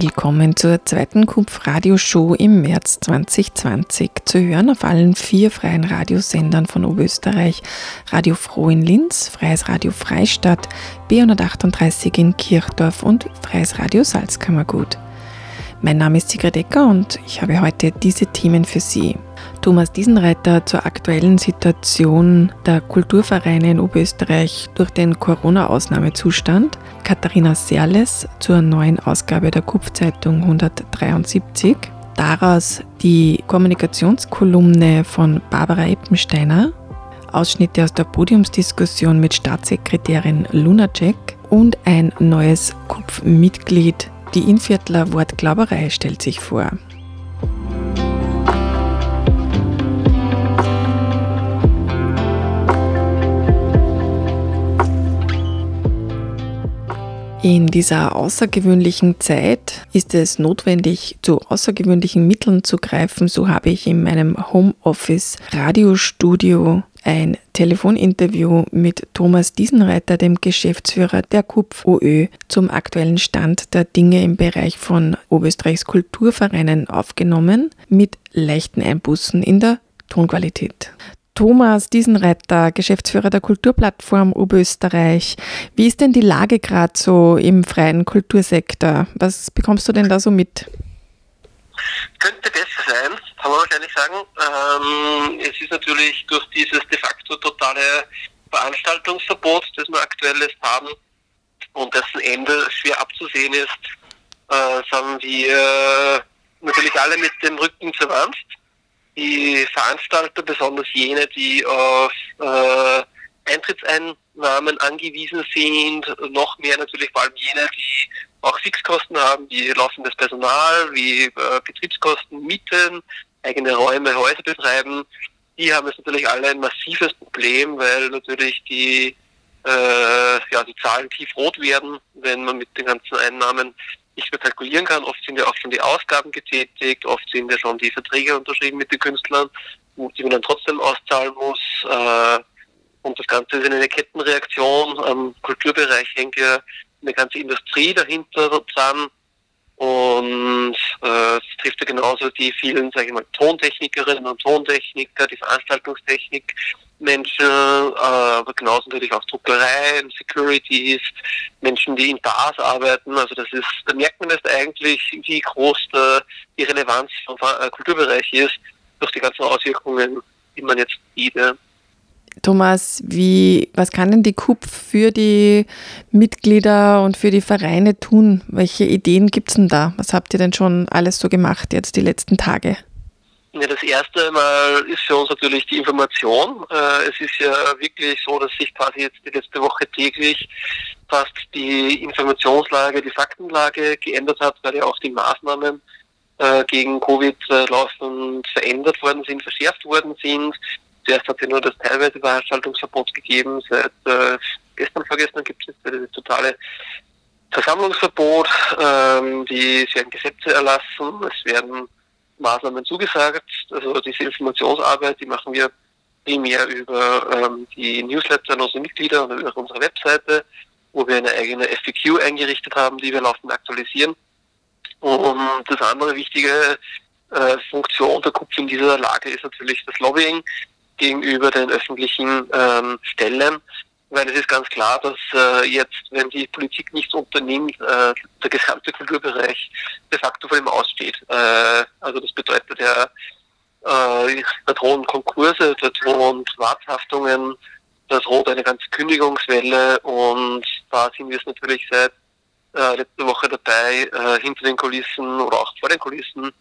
Willkommen zur zweiten KUPF-Radioshow im März 2020. Zu hören auf allen vier freien Radiosendern von Oberösterreich. Radio Froh in Linz, Freies Radio Freistadt, B138 in Kirchdorf und Freies Radio Salzkammergut. Mein Name ist Sigrid Ecker und ich habe heute diese Themen für Sie. Thomas Diesenreiter zur aktuellen Situation der Kulturvereine in Oberösterreich durch den Corona-Ausnahmezustand, Katharina Serles zur neuen Ausgabe der Kupfzeitung 173, daraus die Kommunikationskolumne von Barbara Eppensteiner, Ausschnitte aus der Podiumsdiskussion mit Staatssekretärin Lunacek und ein neues Kupfmitglied. Die Inviertler Wortglauberei stellt sich vor. In dieser außergewöhnlichen Zeit ist es notwendig, zu außergewöhnlichen Mitteln zu greifen. So habe ich in meinem Homeoffice Radiostudio ein Telefoninterview mit Thomas Diesenreiter, dem Geschäftsführer der KUPF OÖ, zum aktuellen Stand der Dinge im Bereich von Oberösterreichs Kulturvereinen aufgenommen, mit leichten Einbußen in der Tonqualität. Thomas Diesenreiter, Geschäftsführer der Kulturplattform Oberösterreich. Wie ist denn die Lage gerade so im freien Kultursektor? Was bekommst du denn da so mit? Könnte besser sein, kann man wahrscheinlich sagen. Ähm, ist natürlich durch dieses de facto totale Veranstaltungsverbot, das wir aktuell jetzt haben und dessen Ende schwer abzusehen ist, äh, sind wir natürlich alle mit dem Rücken zur Wand die Veranstalter, besonders jene, die auf äh, Eintrittseinnahmen angewiesen sind, noch mehr natürlich vor allem jene, die auch Fixkosten haben, wie laufendes Personal, wie äh, Betriebskosten, Mieten, eigene Räume, Häuser betreiben, die haben jetzt natürlich alle ein massives Problem, weil natürlich die, äh, ja, die Zahlen tiefrot werden, wenn man mit den ganzen Einnahmen nicht mehr kalkulieren kann. Oft sind ja auch schon die Ausgaben getätigt, oft sind ja schon die Verträge unterschrieben mit den Künstlern, die man dann trotzdem auszahlen muss. Äh, und das Ganze ist eine Kettenreaktion. Am Kulturbereich hängt ja eine ganze Industrie dahinter dran. Und äh, es trifft genauso die vielen, sage ich mal, Tontechnikerinnen und Tontechniker, die Veranstaltungstechnik, Menschen, äh, aber genauso natürlich auch Druckereien, Securities, Menschen, die in Bars arbeiten. Also das ist, da merkt man erst eigentlich, wie groß der, die Relevanz vom äh, Kulturbereich ist, durch die ganzen Auswirkungen, die man jetzt sieht. Thomas, wie, was kann denn die KUP für die Mitglieder und für die Vereine tun? Welche Ideen gibt es denn da? Was habt ihr denn schon alles so gemacht jetzt die letzten Tage? Ja, das erste Mal ist für uns natürlich die Information. Äh, es ist ja wirklich so, dass sich quasi jetzt die letzte Woche täglich fast die Informationslage, die Faktenlage geändert hat, weil ja auch die Maßnahmen äh, gegen Covid äh, laufend verändert worden sind, verschärft worden sind. Zuerst hat ja nur das teilweise Veranstaltungsverbot gegeben. Seit äh, gestern, vorgestern gibt es jetzt das totale Versammlungsverbot. Ähm, die, es werden Gesetze erlassen, es werden Maßnahmen zugesagt. Also diese Informationsarbeit, die machen wir primär über ähm, die Newsletter an unsere Mitglieder und über unsere Webseite, wo wir eine eigene FAQ eingerichtet haben, die wir laufend aktualisieren. Und das andere wichtige äh, Funktion der KUPF in dieser Lage ist natürlich das Lobbying gegenüber den öffentlichen ähm, Stellen, weil es ist ganz klar, dass äh, jetzt, wenn die Politik nichts unternimmt, äh, der gesamte Kulturbereich de facto vor dem aussteht. Äh, also das bedeutet ja, äh, da drohen Konkurse, da drohen Privathaftungen, da droht eine ganze Kündigungswelle und da sind wir es natürlich seit äh, letzter Woche dabei, äh, hinter den Kulissen oder auch vor den Kulissen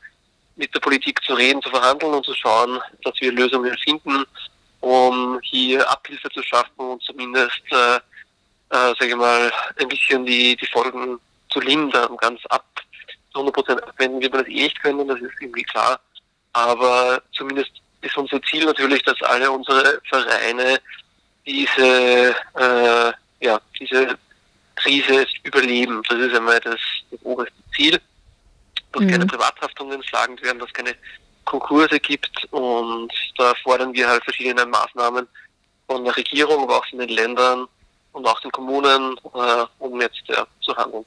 mit der Politik zu reden, zu verhandeln und zu schauen, dass wir Lösungen finden, um hier Abhilfe zu schaffen und zumindest, äh, äh, sage ich mal, ein bisschen die, die Folgen zu lindern. Ganz ab 100 Prozent abwenden wird man das eh nicht können, das ist irgendwie klar. Aber zumindest ist unser Ziel natürlich, dass alle unsere Vereine diese, äh, ja, diese Krise überleben. Das ist einmal das, das oberste Ziel, dass mhm. keine Privathaftungen schlagend werden, dass keine Konkurse gibt und da fordern wir halt verschiedene Maßnahmen von der Regierung, aber auch von den Ländern und auch den Kommunen, äh, um jetzt ja, zu handeln.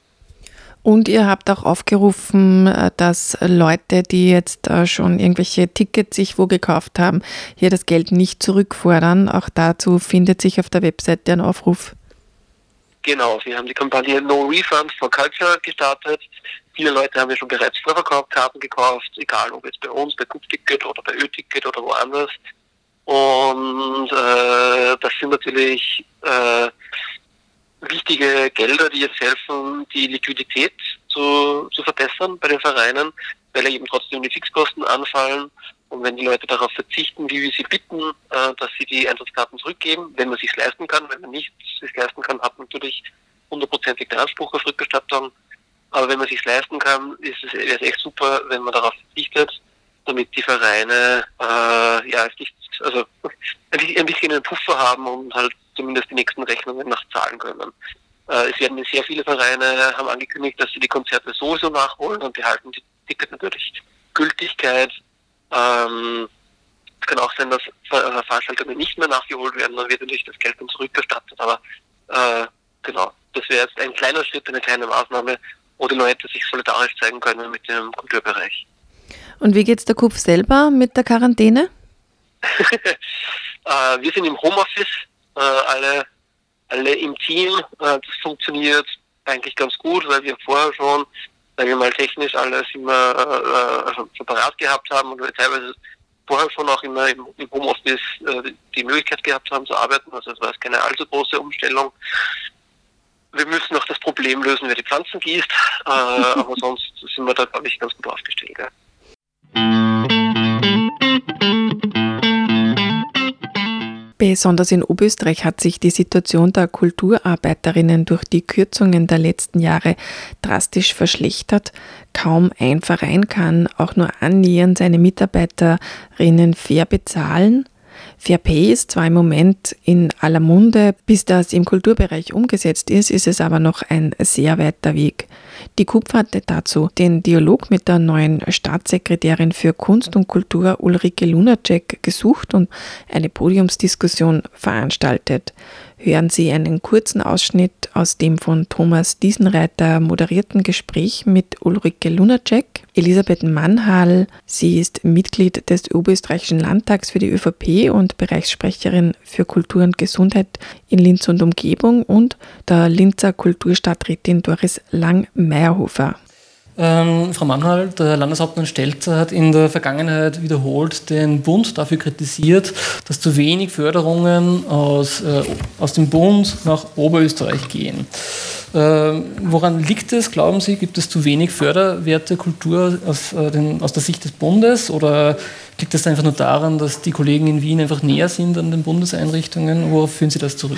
Und ihr habt auch aufgerufen, äh, dass Leute, die jetzt äh, schon irgendwelche Tickets sich wo gekauft haben, hier das Geld nicht zurückfordern. Auch dazu findet sich auf der Webseite ein Aufruf. Genau, wir haben die Kampagne No Refund for Culture gestartet. Viele Leute haben ja schon bereits Vorverkaufskarten gekauft, egal ob jetzt bei uns, bei Coop-Ticket oder bei Ö-Ticket oder woanders. Und äh, das sind natürlich äh, wichtige Gelder, die jetzt helfen, die Liquidität zu, zu verbessern bei den Vereinen, weil eben trotzdem die Fixkosten anfallen. Und wenn die Leute darauf verzichten, wie wir sie bitten, äh, dass sie die Eintrittskarten zurückgeben, wenn man sich leisten kann, wenn man nicht sich leisten kann, hat man natürlich hundertprozentig den Anspruch auf Rückerstattung. Aber wenn man sich leisten kann, ist es, wäre es echt super, wenn man darauf verzichtet, damit die Vereine äh, ja nicht, also ein bisschen einen Puffer haben und halt zumindest die nächsten Rechnungen nachzahlen können. Äh, es werden sehr viele Vereine haben angekündigt, dass sie die Konzerte sowieso nachholen und behalten die Tickets natürlich Gültigkeit. Ähm, es kann auch sein, dass Veranstaltungen nicht mehr nachgeholt werden, dann wird natürlich das Geld dann zurückerstattet. Aber äh, genau, das wäre jetzt ein kleiner Schritt, eine kleine Maßnahme, wo die Leute sich solidarisch zeigen können mit dem Kulturbereich. Und wie geht es der Kupf selber mit der Quarantäne? äh, wir sind im Homeoffice, äh, alle, alle im Team. Äh, das funktioniert eigentlich ganz gut, weil wir vorher schon, sagen wir mal technisch alles immer also separat gehabt haben und wir teilweise vorher schon auch immer im, im Homeoffice die Möglichkeit gehabt haben zu arbeiten. Also es war keine allzu große Umstellung. Wir müssen noch das Problem lösen, wer die Pflanzen gießt, äh, aber sonst sind wir da, glaube ich, ganz gut aufgestellt. Ja. Besonders in Oberösterreich hat sich die Situation der Kulturarbeiterinnen durch die Kürzungen der letzten Jahre drastisch verschlechtert. Kaum ein Verein kann auch nur annähernd seine Mitarbeiterinnen fair bezahlen. Fair Pay ist zwar im Moment in aller Munde, bis das im Kulturbereich umgesetzt ist, ist es aber noch ein sehr weiter Weg. Die KUPF hatte dazu den Dialog mit der neuen Staatssekretärin für Kunst und Kultur Ulrike Lunacek gesucht und eine Podiumsdiskussion veranstaltet hören Sie einen kurzen Ausschnitt aus dem von Thomas Diesenreiter moderierten Gespräch mit Ulrike Lunacek, Elisabeth Mannhall. Sie ist Mitglied des Oberösterreichischen Landtags für die ÖVP und Bereichssprecherin für Kultur und Gesundheit in Linz und Umgebung und der Linzer Kulturstadträtin Doris Lang-Meierhofer. Ähm, Frau Mannhall, der Landeshauptmann Stelzer, hat in der Vergangenheit wiederholt den Bund dafür kritisiert, dass zu wenig Förderungen aus, äh, aus dem Bund nach Oberösterreich gehen. Ähm, woran liegt es, glauben Sie? Gibt es zu wenig Förderwerte Kultur aus, äh, den, aus der Sicht des Bundes oder liegt es einfach nur daran, dass die Kollegen in Wien einfach näher sind an den Bundeseinrichtungen? Worauf führen Sie das zurück?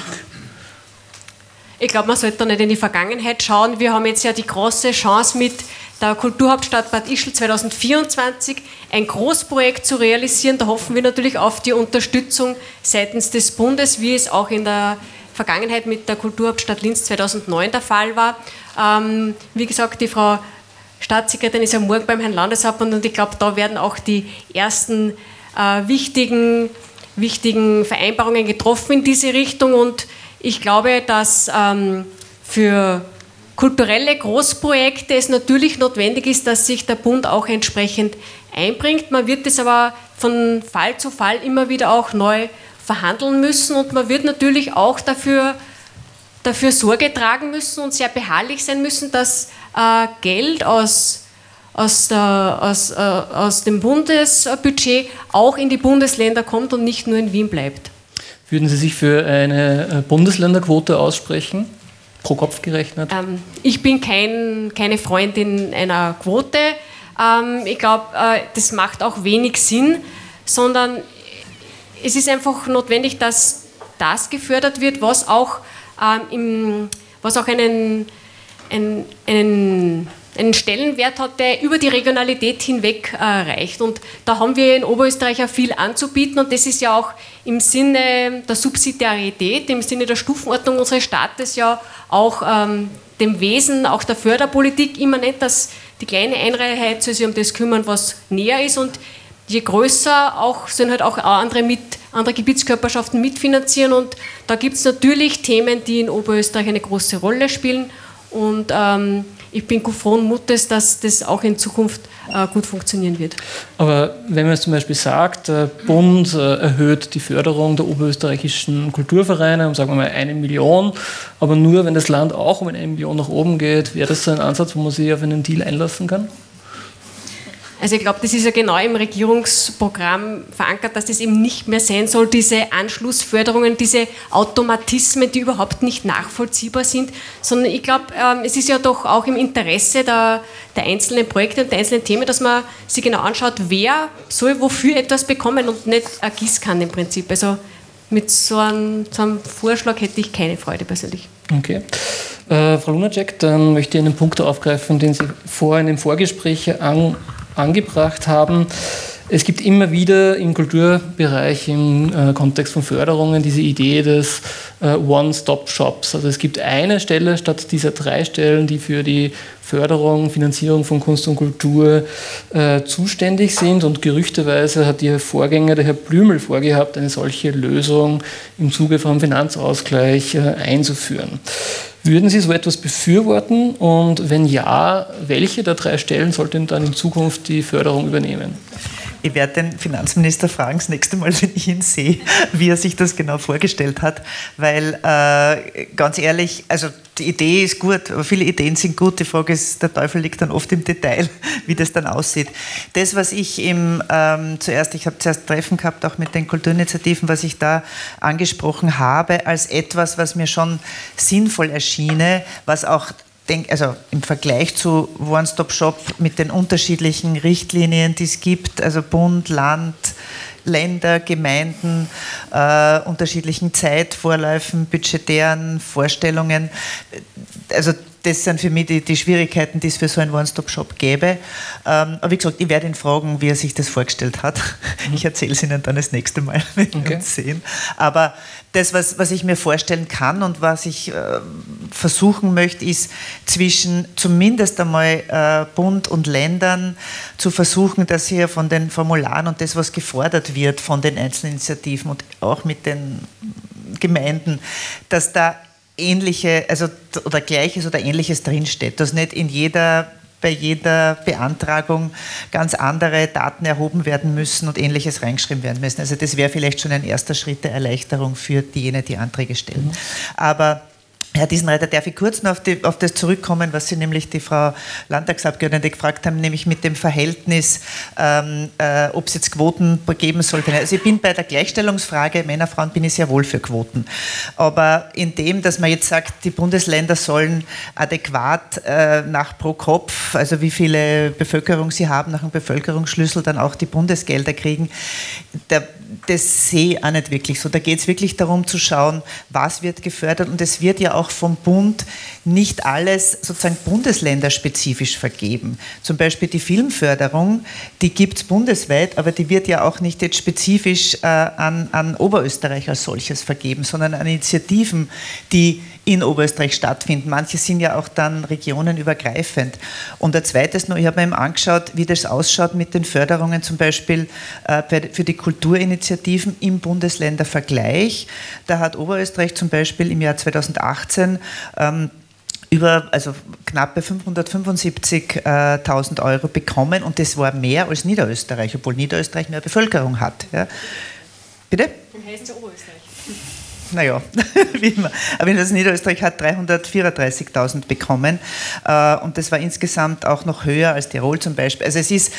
Ich glaube, man sollte da nicht in die Vergangenheit schauen. Wir haben jetzt ja die große Chance mit der Kulturhauptstadt Bad Ischl 2024 ein Großprojekt zu realisieren. Da hoffen wir natürlich auf die Unterstützung seitens des Bundes, wie es auch in der Vergangenheit mit der Kulturhauptstadt Linz 2009 der Fall war. Ähm, wie gesagt, die Frau Staatssekretärin ist ja morgen beim Herrn Landeshauptmann und ich glaube, da werden auch die ersten äh, wichtigen, wichtigen Vereinbarungen getroffen in diese Richtung und ich glaube, dass ähm, für kulturelle Großprojekte es natürlich notwendig ist, dass sich der Bund auch entsprechend einbringt. Man wird es aber von Fall zu Fall immer wieder auch neu verhandeln müssen und man wird natürlich auch dafür, dafür Sorge tragen müssen und sehr beharrlich sein müssen, dass äh, Geld aus, aus, aus, äh, aus dem Bundesbudget auch in die Bundesländer kommt und nicht nur in Wien bleibt. Würden Sie sich für eine äh, Bundesländerquote aussprechen? Pro Kopf gerechnet? Ähm, ich bin kein, keine Freundin einer Quote. Ähm, ich glaube, äh, das macht auch wenig Sinn, sondern es ist einfach notwendig, dass das gefördert wird, was auch, ähm, im, was auch einen, einen, einen einen Stellenwert hat, der über die Regionalität hinweg äh, reicht. Und da haben wir in Oberösterreich auch viel anzubieten und das ist ja auch im Sinne der Subsidiarität, im Sinne der Stufenordnung unseres Staates ja auch ähm, dem Wesen auch der Förderpolitik immer nicht, dass die kleine Einheit sich um das kümmern, was näher ist. Und je größer auch sind halt auch andere mit andere Gebietskörperschaften mitfinanzieren. Und da gibt es natürlich Themen, die in Oberösterreich eine große Rolle spielen. Und ähm, ich bin frohen Mutes, dass das auch in Zukunft äh, gut funktionieren wird. Aber wenn man jetzt zum Beispiel sagt, der Bund äh, erhöht die Förderung der oberösterreichischen Kulturvereine um, sagen wir mal, eine Million, aber nur wenn das Land auch um eine Million nach oben geht, wäre das so ein Ansatz, wo man sich auf einen Deal einlassen kann? Also ich glaube, das ist ja genau im Regierungsprogramm verankert, dass das eben nicht mehr sein soll, diese Anschlussförderungen, diese Automatismen, die überhaupt nicht nachvollziehbar sind, sondern ich glaube, ähm, es ist ja doch auch im Interesse der, der einzelnen Projekte und der einzelnen Themen, dass man sich genau anschaut, wer soll wofür etwas bekommen und nicht ein Gießkann im Prinzip. Also mit so einem, so einem Vorschlag hätte ich keine Freude persönlich. Okay. Äh, Frau Lunacek, dann möchte ich einen Punkt aufgreifen, den Sie vorhin im Vorgespräch an, angebracht haben. Es gibt immer wieder im Kulturbereich im äh, Kontext von Förderungen diese Idee des äh, One-Stop-Shops. Also es gibt eine Stelle statt dieser drei Stellen, die für die Förderung, Finanzierung von Kunst und Kultur äh, zuständig sind. Und gerüchteweise hat Ihr Vorgänger, der Herr Blümel, vorgehabt, eine solche Lösung im Zuge vom Finanzausgleich äh, einzuführen. Würden Sie so etwas befürworten? Und wenn ja, welche der drei Stellen sollten dann in Zukunft die Förderung übernehmen? Ich werde den Finanzminister fragen, das nächste Mal, wenn ich ihn sehe, wie er sich das genau vorgestellt hat. Weil, äh, ganz ehrlich, also die Idee ist gut, aber viele Ideen sind gut. Die Frage ist, der Teufel liegt dann oft im Detail, wie das dann aussieht. Das, was ich im, ähm, zuerst, ich habe zuerst Treffen gehabt, auch mit den Kulturinitiativen, was ich da angesprochen habe, als etwas, was mir schon sinnvoll erschiene, was auch denke, also im Vergleich zu One-Stop-Shop mit den unterschiedlichen Richtlinien, die es gibt, also Bund, Land, Länder, Gemeinden, äh, unterschiedlichen Zeitvorläufen, budgetären Vorstellungen. Also das sind für mich die, die, Schwierigkeiten, die es für so einen One-Stop-Shop gäbe. Ähm, aber wie gesagt, ich werde ihn fragen, wie er sich das vorgestellt hat. Mhm. Ich erzähle es Ihnen dann das nächste Mal, wenn wir okay. uns sehen. Aber das, was, was ich mir vorstellen kann und was ich äh, versuchen möchte, ist zwischen zumindest einmal äh, Bund und Ländern zu versuchen, dass hier von den Formularen und das, was gefordert wird von den einzelnen Initiativen und auch mit den Gemeinden, dass da ähnliche, also oder gleiches oder ähnliches drinsteht, dass nicht in jeder bei jeder Beantragung ganz andere Daten erhoben werden müssen und ähnliches reingeschrieben werden müssen. Also das wäre vielleicht schon ein erster Schritt der Erleichterung für diejenigen, die Anträge stellen. Mhm. Aber Herr Diesenreiter, darf ich kurz noch auf, die, auf, das zurückkommen, was Sie nämlich die Frau Landtagsabgeordnete gefragt haben, nämlich mit dem Verhältnis, ähm, äh, ob es jetzt Quoten geben sollte. Also ich bin bei der Gleichstellungsfrage, Männer, Frauen, bin ich sehr wohl für Quoten. Aber in dem, dass man jetzt sagt, die Bundesländer sollen adäquat äh, nach pro Kopf, also wie viele Bevölkerung sie haben, nach dem Bevölkerungsschlüssel dann auch die Bundesgelder kriegen, der, das sehe ich auch nicht wirklich so. Da geht es wirklich darum zu schauen, was wird gefördert und es wird ja auch vom Bund nicht alles sozusagen bundesländerspezifisch vergeben. Zum Beispiel die Filmförderung, die gibt es bundesweit, aber die wird ja auch nicht jetzt spezifisch äh, an, an Oberösterreich als solches vergeben, sondern an Initiativen, die in Oberösterreich stattfinden. Manche sind ja auch dann regionenübergreifend. Und ein zweites noch, ich habe mir eben angeschaut, wie das ausschaut mit den Förderungen zum Beispiel äh, für die Kulturinitiativen im Bundesländervergleich. Da hat Oberösterreich zum Beispiel im Jahr 2018 ähm, über also knappe 575.000 Euro bekommen und das war mehr als Niederösterreich, obwohl Niederösterreich mehr Bevölkerung hat. Ja. Bitte? Dann heißt es Oberösterreich naja, wie immer. Aber das Niederösterreich hat 334.000 bekommen äh, und das war insgesamt auch noch höher als Tirol zum Beispiel. Also es ist,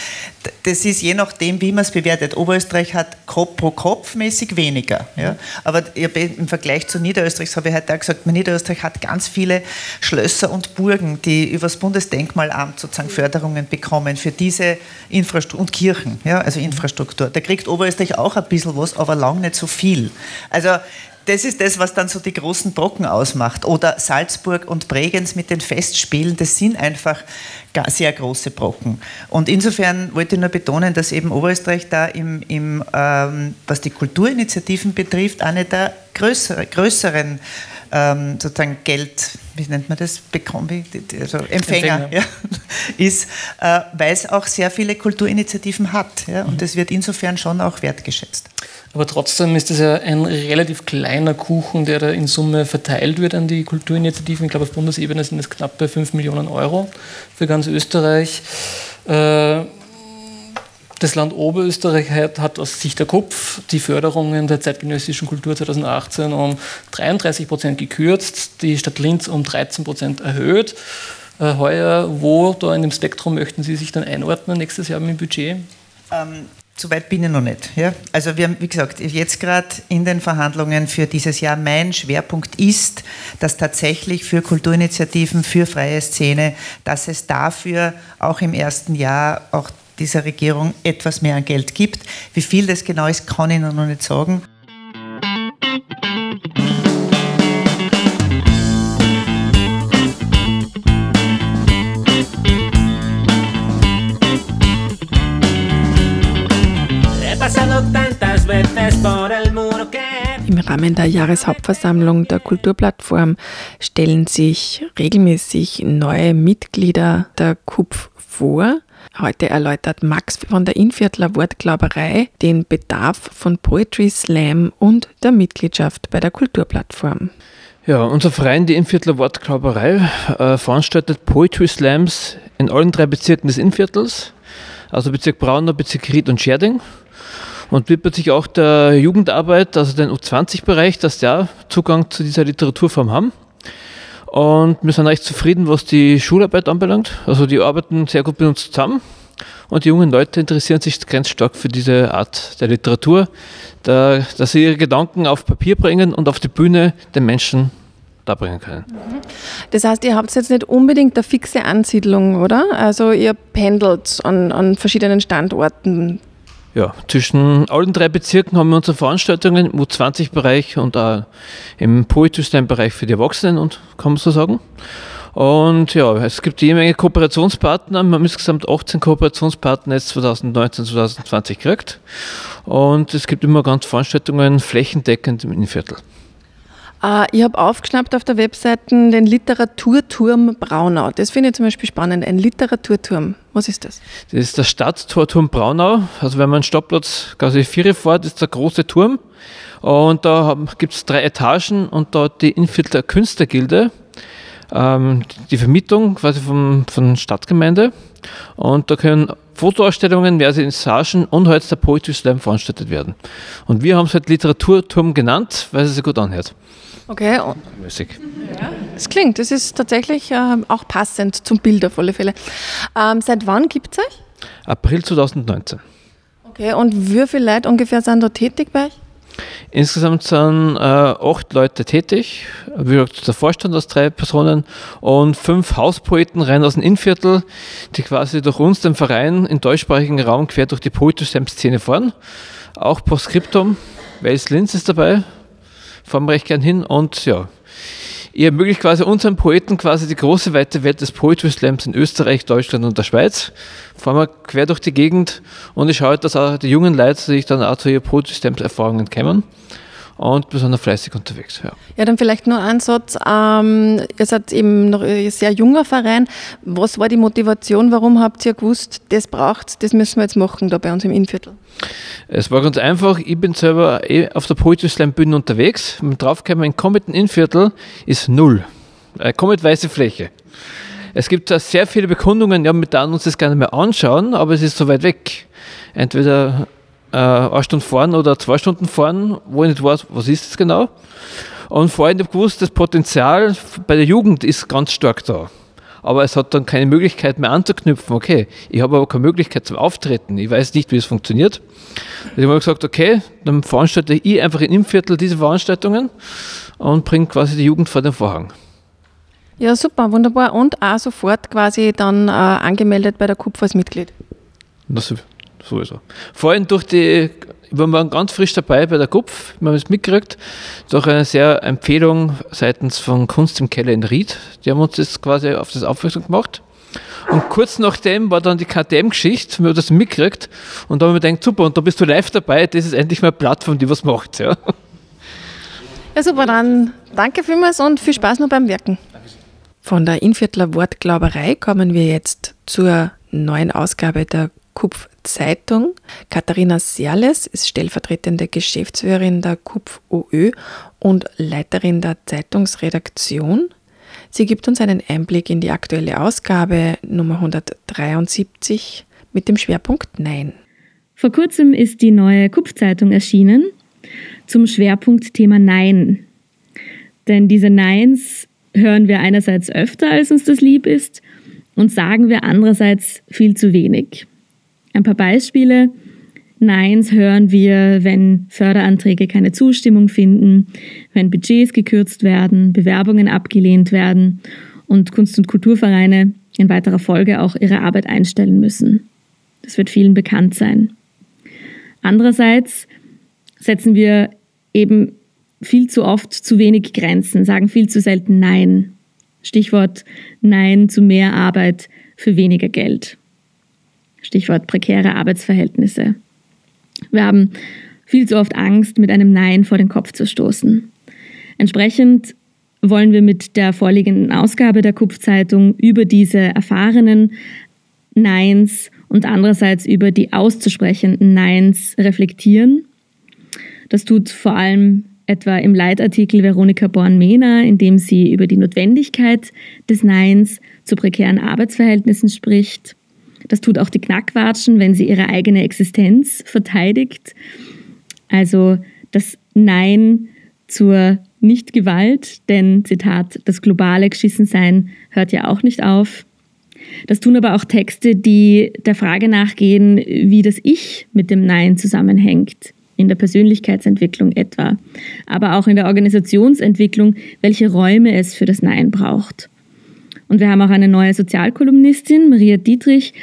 das ist je nachdem, wie man es bewertet. Oberösterreich hat pro Kopf mäßig weniger. Ja? Aber im Vergleich zu Niederösterreich, das habe ich heute auch gesagt, Niederösterreich hat ganz viele Schlösser und Burgen, die über das Bundesdenkmalamt sozusagen Förderungen bekommen für diese Infrastruktur und Kirchen, ja? also Infrastruktur. Da kriegt Oberösterreich auch ein bisschen was, aber lang nicht so viel. Also das ist das, was dann so die großen Brocken ausmacht. Oder Salzburg und Bregenz mit den Festspielen, das sind einfach sehr große Brocken. Und insofern wollte ich nur betonen, dass eben Oberösterreich da, im, im, ähm, was die Kulturinitiativen betrifft, eine der größere, größeren ähm, sozusagen Geld, wie nennt man das, bekommen, also Empfänger, Empfänger. Ja, ist, äh, weil es auch sehr viele Kulturinitiativen hat. Ja, und das wird insofern schon auch wertgeschätzt. Aber trotzdem ist es ja ein relativ kleiner Kuchen, der da in Summe verteilt wird an die Kulturinitiativen. Ich glaube, auf Bundesebene sind es knapp bei 5 Millionen Euro für ganz Österreich. Äh, das Land Oberösterreich hat aus Sicht der Kupf die Förderungen der zeitgenössischen Kultur 2018 um 33 Prozent gekürzt, die Stadt Linz um 13 Prozent erhöht. Äh, heuer, wo da in dem Spektrum möchten Sie sich dann einordnen nächstes Jahr mit dem Budget? Ähm, Soweit bin ich noch nicht. Ja? Also wir haben, wie gesagt, jetzt gerade in den Verhandlungen für dieses Jahr, mein Schwerpunkt ist, dass tatsächlich für Kulturinitiativen, für freie Szene, dass es dafür auch im ersten Jahr auch dieser Regierung etwas mehr an Geld gibt. Wie viel das genau ist, kann ich noch nicht sagen. Im Rahmen der Jahreshauptversammlung der Kulturplattform stellen sich regelmäßig neue Mitglieder der KUPF vor. Heute erläutert Max von der Inviertler Wortglauberei den Bedarf von Poetry Slam und der Mitgliedschaft bei der Kulturplattform. Ja, unser Verein, die Inviertler Wortglauberei, äh, veranstaltet Poetry Slams in allen drei Bezirken des Inviertels, also Bezirk Braunau, Bezirk Ried und Scherding. Und widmet sich auch der Jugendarbeit, also den U20-Bereich, dass der Zugang zu dieser Literaturform haben. Und wir sind recht zufrieden, was die Schularbeit anbelangt. Also die arbeiten sehr gut mit uns zusammen. Und die jungen Leute interessieren sich ganz stark für diese Art der Literatur, da, dass sie ihre Gedanken auf Papier bringen und auf die Bühne den Menschen darbringen können. Das heißt, ihr habt jetzt nicht unbedingt eine fixe Ansiedlung, oder? Also ihr pendelt an, an verschiedenen Standorten ja, zwischen allen drei Bezirken haben wir unsere Veranstaltungen im U20-Bereich und auch im Poetry Slam-Bereich für die Erwachsenen, und, kann man so sagen. Und ja, es gibt jede Menge Kooperationspartner. Wir haben insgesamt 18 Kooperationspartner jetzt 2019, 2020 gekriegt. Und es gibt immer ganz Veranstaltungen flächendeckend im Innenviertel. Uh, ich habe aufgeschnappt auf der Webseite den Literaturturm Braunau. Das finde ich zum Beispiel spannend. Ein Literaturturm. Was ist das? Das ist der Stadttorturm Braunau. Also wenn man Stadtplatz quasi vier fährt, ist der große Turm. Und da gibt es drei Etagen und dort die Inviertler Künstlergilde, ähm, die Vermietung quasi vom, von Stadtgemeinde. Und da können Fotoausstellungen, Vernissagen und heute der Poetry Slam veranstaltet werden. Und wir haben es halt Literaturturm genannt, weil es sich gut anhört. Okay. Ja, das klingt, das ist tatsächlich äh, auch passend zum Bild auf alle Fälle. Ähm, seit wann gibt es euch? April 2019. Okay, und wie viele Leute ungefähr sind da tätig bei euch? Insgesamt sind äh, acht Leute tätig, wie gesagt, der Vorstand aus drei Personen und fünf Hauspoeten rein aus dem Innviertel, die quasi durch uns, den Verein, im deutschsprachigen Raum quer durch die Poetry Szene fahren. Auch Postscriptum, Wales Linz ist dabei, fahren wir recht gern hin und ja, ihr ermöglicht quasi unseren Poeten quasi die große weite Welt des Poetry Slams in Österreich, Deutschland und der Schweiz. Fahren wir quer durch die Gegend und ich schaue, dass auch die jungen Leute sich dann auch zu ihren Poetry Slams Erfahrungen kommen und noch fleißig unterwegs. Ja, ja dann vielleicht nur ein Satz. Ähm, ihr seid eben noch ein sehr junger Verein. Was war die Motivation? Warum habt ihr gewusst, das braucht das müssen wir jetzt machen da bei uns im Innviertel? Es war ganz einfach. Ich bin selber eh auf der Poetry Slam Bühne unterwegs. Mit draufgekommen, ein Comet Innviertel ist null. Eine Comet weiße Fläche. Es gibt da sehr viele Bekundungen, ja, wir dürfen uns das gar nicht mehr anschauen, aber es ist so weit weg. Entweder äh, eine Stunde fahren oder zwei Stunden fahren, wo ich nicht weiß, was ist das genau. Und vor allem habe ich gewusst, das Potenzial bei der Jugend ist ganz stark da. Aber es hat dann keine Möglichkeit mehr anzuknüpfen. Okay, ich habe aber keine Möglichkeit zum Auftreten. Ich weiß nicht, wie es funktioniert. Also ich habe gesagt, okay, dann veranstalte ich einfach in Viertel diese Veranstaltungen und bringe quasi die Jugend vor den Vorhang. Ja, super, wunderbar. Und auch sofort quasi dann äh, angemeldet bei der KUPF als Mitglied. Das sowieso. Vor allem durch die, wir waren ganz frisch dabei bei der Kupf, wir haben es mitgekriegt, durch eine sehr Empfehlung seitens von Kunst im Keller in Ried. Die haben uns das quasi auf das aufmerksam gemacht. Und kurz nachdem war dann die KTM-Geschichte, wir haben das mitgekriegt und da haben wir gedacht, super, und da bist du live dabei, das ist endlich mal eine Plattform, die was macht. Ja, ja super, dann danke vielmals und viel Spaß noch beim Wirken. Von der Inviertler Wortglauberei kommen wir jetzt zur neuen Ausgabe der KUPF Zeitung. Katharina Serles ist stellvertretende Geschäftsführerin der KUPF OÖ und Leiterin der Zeitungsredaktion. Sie gibt uns einen Einblick in die aktuelle Ausgabe Nummer 173 mit dem Schwerpunkt Nein. Vor kurzem ist die neue Kupf-Zeitung erschienen zum Schwerpunktthema Nein. Denn diese Neins hören wir einerseits öfter, als uns das lieb ist, und sagen wir andererseits viel zu wenig. Ein paar Beispiele. Neins hören wir, wenn Förderanträge keine Zustimmung finden, wenn Budgets gekürzt werden, Bewerbungen abgelehnt werden und Kunst- und Kulturvereine in weiterer Folge auch ihre Arbeit einstellen müssen. Das wird vielen bekannt sein. Andererseits setzen wir eben viel zu oft zu wenig Grenzen, sagen viel zu selten Nein. Stichwort Nein zu mehr Arbeit für weniger Geld. Stichwort prekäre Arbeitsverhältnisse. Wir haben viel zu oft Angst, mit einem Nein vor den Kopf zu stoßen. Entsprechend wollen wir mit der vorliegenden Ausgabe der Kupfzeitung über diese erfahrenen Neins und andererseits über die auszusprechenden Neins reflektieren. Das tut vor allem etwa im Leitartikel Veronika Born-Mehner, in dem sie über die Notwendigkeit des Neins zu prekären Arbeitsverhältnissen spricht. Das tut auch die Knackwatschen, wenn sie ihre eigene Existenz verteidigt. Also das Nein zur Nichtgewalt, denn Zitat, das globale Geschissensein hört ja auch nicht auf. Das tun aber auch Texte, die der Frage nachgehen, wie das Ich mit dem Nein zusammenhängt, in der Persönlichkeitsentwicklung etwa, aber auch in der Organisationsentwicklung, welche Räume es für das Nein braucht. Und wir haben auch eine neue Sozialkolumnistin, Maria Dietrich,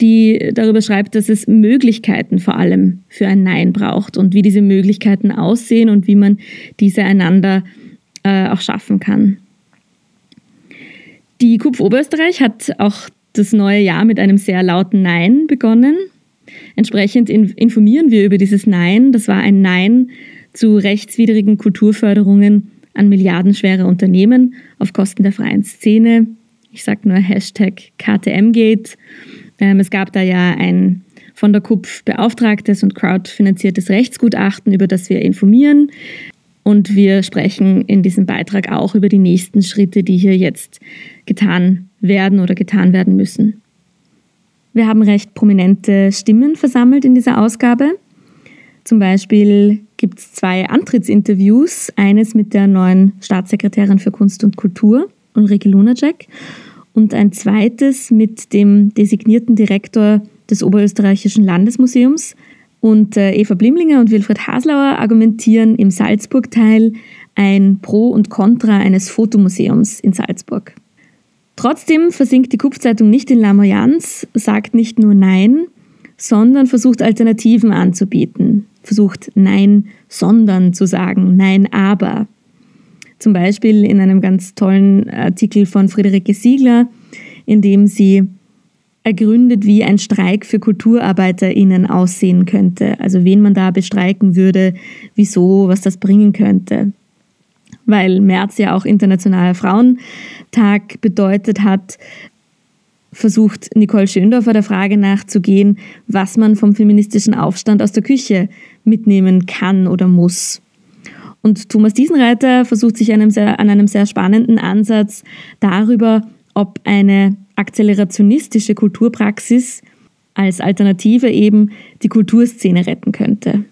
die darüber schreibt, dass es Möglichkeiten vor allem für ein Nein braucht und wie diese Möglichkeiten aussehen und wie man diese einander äh, auch schaffen kann. Die KUPF Oberösterreich hat auch das neue Jahr mit einem sehr lauten Nein begonnen. Entsprechend informieren wir über dieses Nein. Das war ein Nein zu rechtswidrigen Kulturförderungen an milliardenschwere Unternehmen auf Kosten der freien Szene. Ich sage nur Hashtag KTMgate. Ähm, es gab da ja ein von der KUPF beauftragtes und crowdfinanziertes Rechtsgutachten, über das wir informieren. Und wir sprechen in diesem Beitrag auch über die nächsten Schritte, die hier jetzt getan werden oder getan werden müssen. Wir haben recht prominente Stimmen versammelt in dieser Ausgabe. Zum Beispiel gibt es zwei Antrittsinterviews, eines mit der neuen Staatssekretärin für Kunst und Kultur, Ulrike Lunacek, und ein zweites mit dem designierten Direktor des Oberösterreichischen Landesmuseums. Und äh, Eva Blimlinger und Wilfried Haslauer argumentieren im Salzburg-Teil ein Pro und Contra eines Fotomuseums in Salzburg. Trotzdem versinkt die Kupfzeitung nicht in Lamoyanz, sagt nicht nur Nein, sondern versucht Alternativen anzubieten versucht Nein, sondern zu sagen, Nein, aber. Zum Beispiel in einem ganz tollen Artikel von Friederike Siegler, in dem sie ergründet, wie ein Streik für KulturarbeiterInnen aussehen könnte. Also wen man da bestreiken würde, wieso, was das bringen könnte. Weil März ja auch Internationaler Frauentag bedeutet hat, versucht Nicole Schöndorfer der Frage nachzugehen, was man vom feministischen Aufstand aus der Küche mitnehmen kann oder muss. Und Thomas Diesenreiter versucht sich einem sehr, an einem sehr spannenden Ansatz darüber, ob eine akzelerationistische Kulturpraxis als Alternative eben die Kulturszene retten könnte.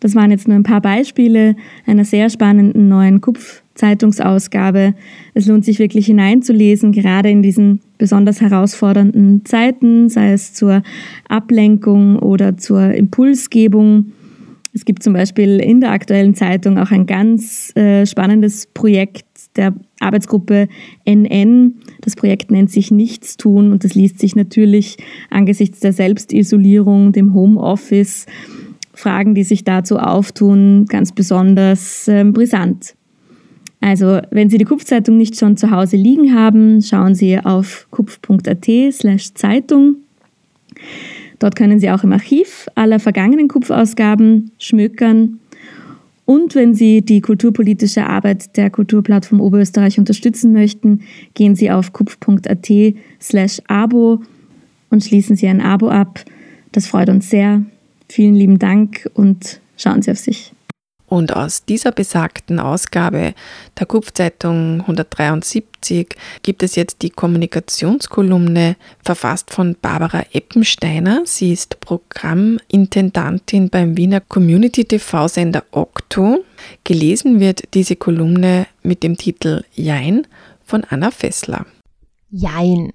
Das waren jetzt nur ein paar Beispiele einer sehr spannenden neuen Kupf-Zeitungsausgabe. Es lohnt sich wirklich hineinzulesen, gerade in diesen besonders herausfordernden Zeiten, sei es zur Ablenkung oder zur Impulsgebung. Es gibt zum Beispiel in der aktuellen Zeitung auch ein ganz äh, spannendes Projekt der Arbeitsgruppe NN. Das Projekt nennt sich Nichtstun und das liest sich natürlich angesichts der Selbstisolierung, dem Homeoffice, Fragen, die sich dazu auftun, ganz besonders äh, brisant. Also, wenn Sie die Kupfzeitung nicht schon zu Hause liegen haben, schauen Sie auf kupf.at slash Zeitung. Dort können Sie auch im Archiv aller vergangenen Kupfausgaben schmökern. Und wenn Sie die kulturpolitische Arbeit der Kulturplattform Oberösterreich unterstützen möchten, gehen Sie auf kupf.at slash abo und schließen Sie ein Abo ab. Das freut uns sehr. Vielen lieben Dank und schauen Sie auf sich. Und aus dieser besagten Ausgabe der Kupfzeitung 173 gibt es jetzt die Kommunikationskolumne, verfasst von Barbara Eppensteiner. Sie ist Programmintendantin beim Wiener Community TV-Sender Okto. Gelesen wird diese Kolumne mit dem Titel Jein von Anna Fessler. Jein.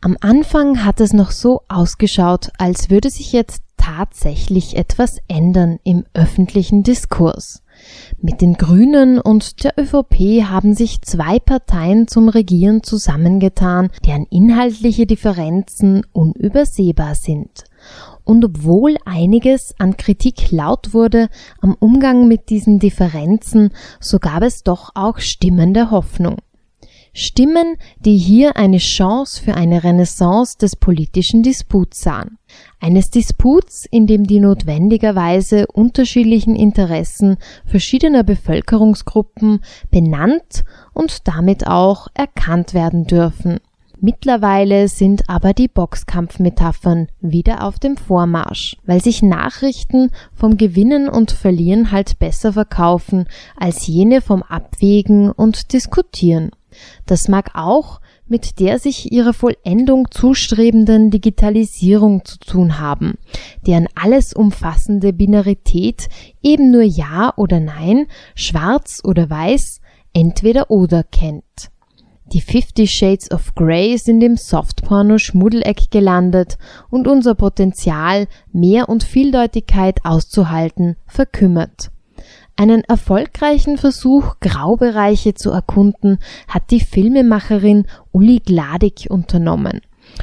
Am Anfang hat es noch so ausgeschaut, als würde sich jetzt tatsächlich etwas ändern im öffentlichen Diskurs. Mit den Grünen und der ÖVP haben sich zwei Parteien zum Regieren zusammengetan, deren inhaltliche Differenzen unübersehbar sind. Und obwohl einiges an Kritik laut wurde am Umgang mit diesen Differenzen, so gab es doch auch Stimmen der Hoffnung. Stimmen, die hier eine Chance für eine Renaissance des politischen Disputs sahen. Eines Disputs, in dem die notwendigerweise unterschiedlichen Interessen verschiedener Bevölkerungsgruppen benannt und damit auch erkannt werden dürfen. Mittlerweile sind aber die Boxkampfmetaphern wieder auf dem Vormarsch, weil sich Nachrichten vom Gewinnen und Verlieren halt besser verkaufen als jene vom Abwägen und Diskutieren. Das mag auch mit der sich ihrer Vollendung zustrebenden Digitalisierung zu tun haben, deren alles umfassende Binarität eben nur Ja oder Nein, Schwarz oder Weiß, entweder oder kennt. Die Fifty Shades of Grey sind im Softporno-Schmuddeleck gelandet und unser Potenzial, mehr und Vieldeutigkeit auszuhalten, verkümmert. Einen erfolgreichen Versuch, Graubereiche zu erkunden, hat die Filmemacherin Uli Gladig unternommen.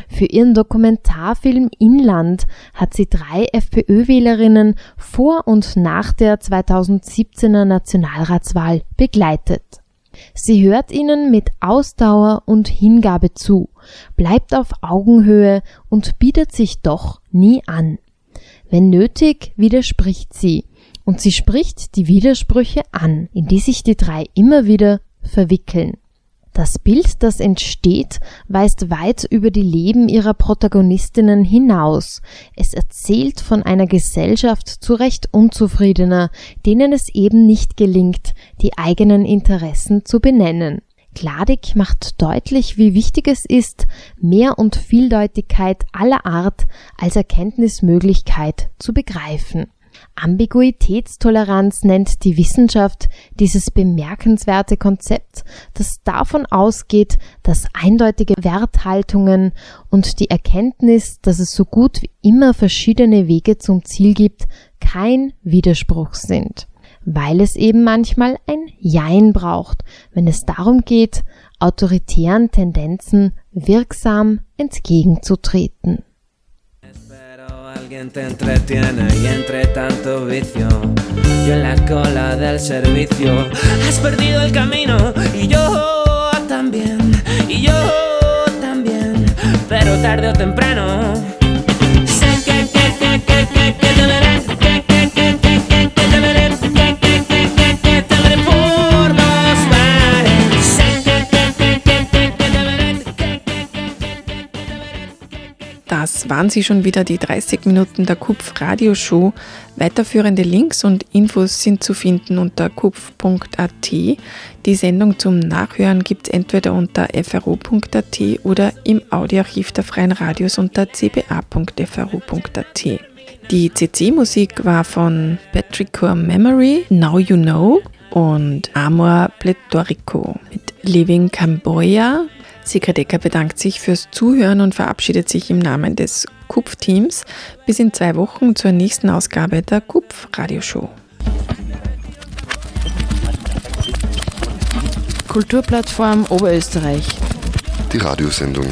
Für ihren Dokumentarfilm Inland hat sie drei FPÖ-Wählerinnen vor und nach der 2017er Nationalratswahl begleitet. Sie hört ihnen mit Ausdauer und Hingabe zu, bleibt auf Augenhöhe und bietet sich doch nie an. Wenn nötig, widerspricht sie, und sie spricht die Widersprüche an, in die sich die drei immer wieder verwickeln. Das Bild, das entsteht, weist weit über die Leben ihrer Protagonistinnen hinaus. Es erzählt von einer Gesellschaft zu Recht unzufriedener, denen es eben nicht gelingt, die eigenen Interessen zu benennen. Gladig macht deutlich, wie wichtig es ist, Mehr- und Vieldeutigkeit aller Art als Erkenntnismöglichkeit zu begreifen. Ambiguitätstoleranz nennt die Wissenschaft dieses bemerkenswerte Konzept, das davon ausgeht, dass eindeutige Werthaltungen und die Erkenntnis, dass es so gut wie immer verschiedene Wege zum Ziel gibt, kein Widerspruch sind, weil es eben manchmal ein Jein braucht, wenn es darum geht, autoritären Tendenzen wirksam entgegenzutreten. Alguien te entretiene y entre tanto vicio, yo en la cola del servicio. Has perdido el camino y yo también, y yo también, pero tarde o temprano. Sé que, que, que, que, que, que te veré, waren sie schon wieder, die 30 Minuten der Kupf Radioshow. Weiterführende Links und Infos sind zu finden unter kupf.at. Die Sendung zum Nachhören gibt es entweder unter fro.at oder im Audioarchiv der Freien Radios unter cba.fro.at. Die CC-Musik war von Patrick Memory, Now You Know und Amor Pletorico mit Living Camboya. Sigrid Ecker bedankt sich fürs Zuhören und verabschiedet sich im Namen des KUPF-Teams. Bis in zwei Wochen zur nächsten Ausgabe der KUPF-Radioshow. Kulturplattform Oberösterreich. Die Radiosendung